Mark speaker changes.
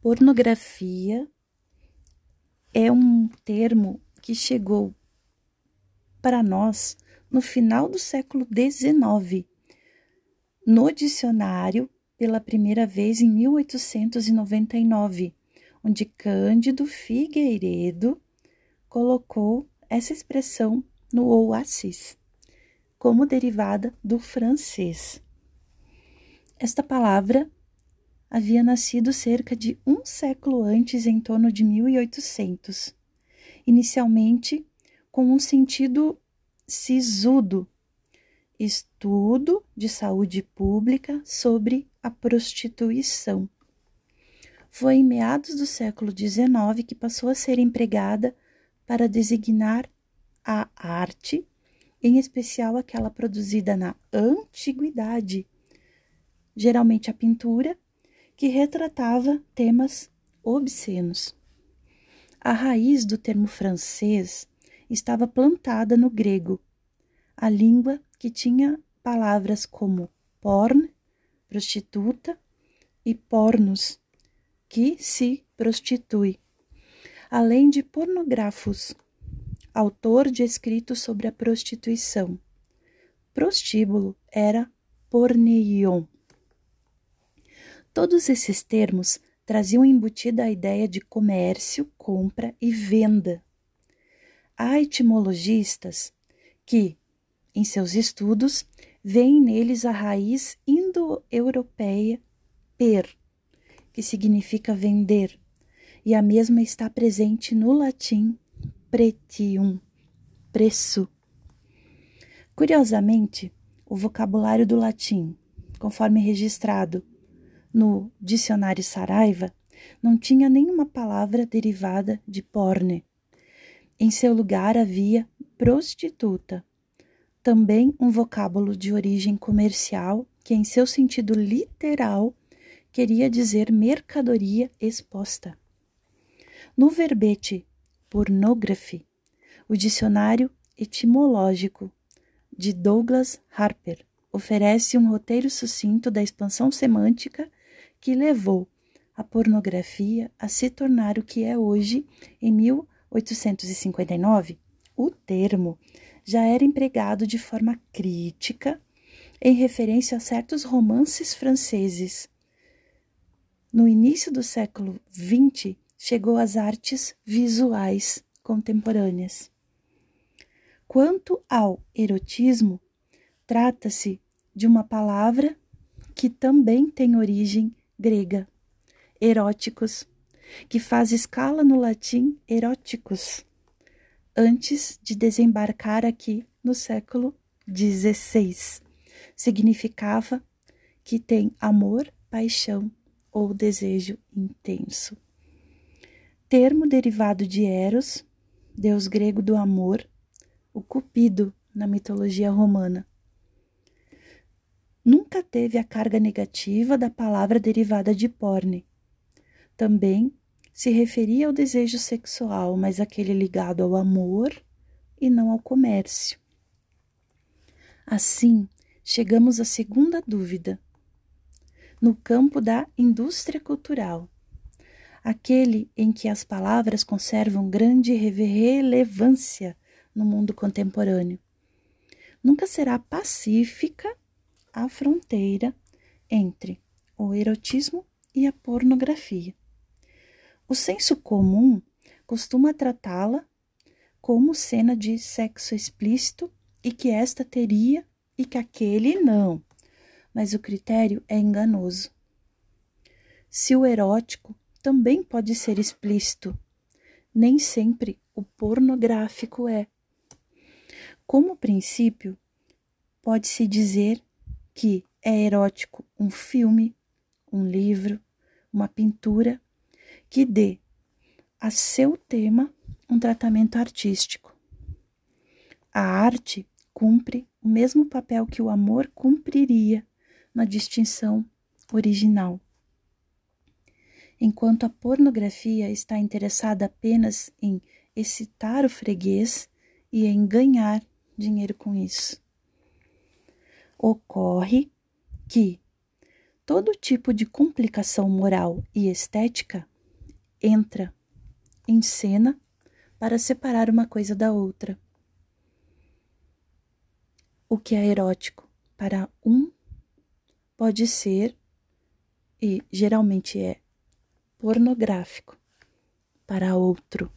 Speaker 1: Pornografia é um termo que chegou para nós no final do século XIX, no dicionário pela primeira vez em 1899, onde Cândido Figueiredo colocou essa expressão no oasis, como derivada do francês. Esta palavra havia nascido cerca de um século antes, em torno de 1800, inicialmente com um sentido sisudo, estudo de saúde pública sobre a prostituição. Foi em meados do século XIX que passou a ser empregada para designar a arte, em especial aquela produzida na antiguidade, geralmente a pintura que retratava temas obscenos. A raiz do termo francês estava plantada no grego, a língua que tinha palavras como porn, prostituta, e pornos, que se prostitui, além de pornógrafos, autor de escritos sobre a prostituição. Prostíbulo era porneion. Todos esses termos traziam embutida a ideia de comércio, compra e venda. Há etimologistas que, em seus estudos, veem neles a raiz indo-europeia per, que significa vender, e a mesma está presente no latim pretium, preço. Curiosamente, o vocabulário do latim, conforme registrado no dicionário Saraiva, não tinha nenhuma palavra derivada de porne. Em seu lugar havia prostituta, também um vocábulo de origem comercial que, em seu sentido literal, queria dizer mercadoria exposta. No verbete pornography, o dicionário etimológico de Douglas Harper oferece um roteiro sucinto da expansão semântica que levou a pornografia a se tornar o que é hoje, em 1859, o termo já era empregado de forma crítica em referência a certos romances franceses. No início do século XX, chegou às artes visuais contemporâneas. Quanto ao erotismo, trata-se de uma palavra que também tem origem grega, eróticos, que faz escala no latim eróticos, antes de desembarcar aqui no século XVI. Significava que tem amor, paixão ou desejo intenso. Termo derivado de Eros, deus grego do amor, o Cupido na mitologia romana nunca teve a carga negativa da palavra derivada de porne. Também se referia ao desejo sexual, mas aquele ligado ao amor e não ao comércio. Assim, chegamos à segunda dúvida. No campo da indústria cultural, aquele em que as palavras conservam grande relevância no mundo contemporâneo. Nunca será pacífica a fronteira entre o erotismo e a pornografia. O senso comum costuma tratá-la como cena de sexo explícito e que esta teria e que aquele não, mas o critério é enganoso. Se o erótico também pode ser explícito, nem sempre o pornográfico é. Como princípio, pode-se dizer que é erótico um filme, um livro, uma pintura que dê a seu tema um tratamento artístico. A arte cumpre o mesmo papel que o amor cumpriria na distinção original. Enquanto a pornografia está interessada apenas em excitar o freguês e em ganhar dinheiro com isso ocorre que todo tipo de complicação moral e estética entra em cena para separar uma coisa da outra. O que é erótico para um pode ser, e geralmente é, pornográfico para outro.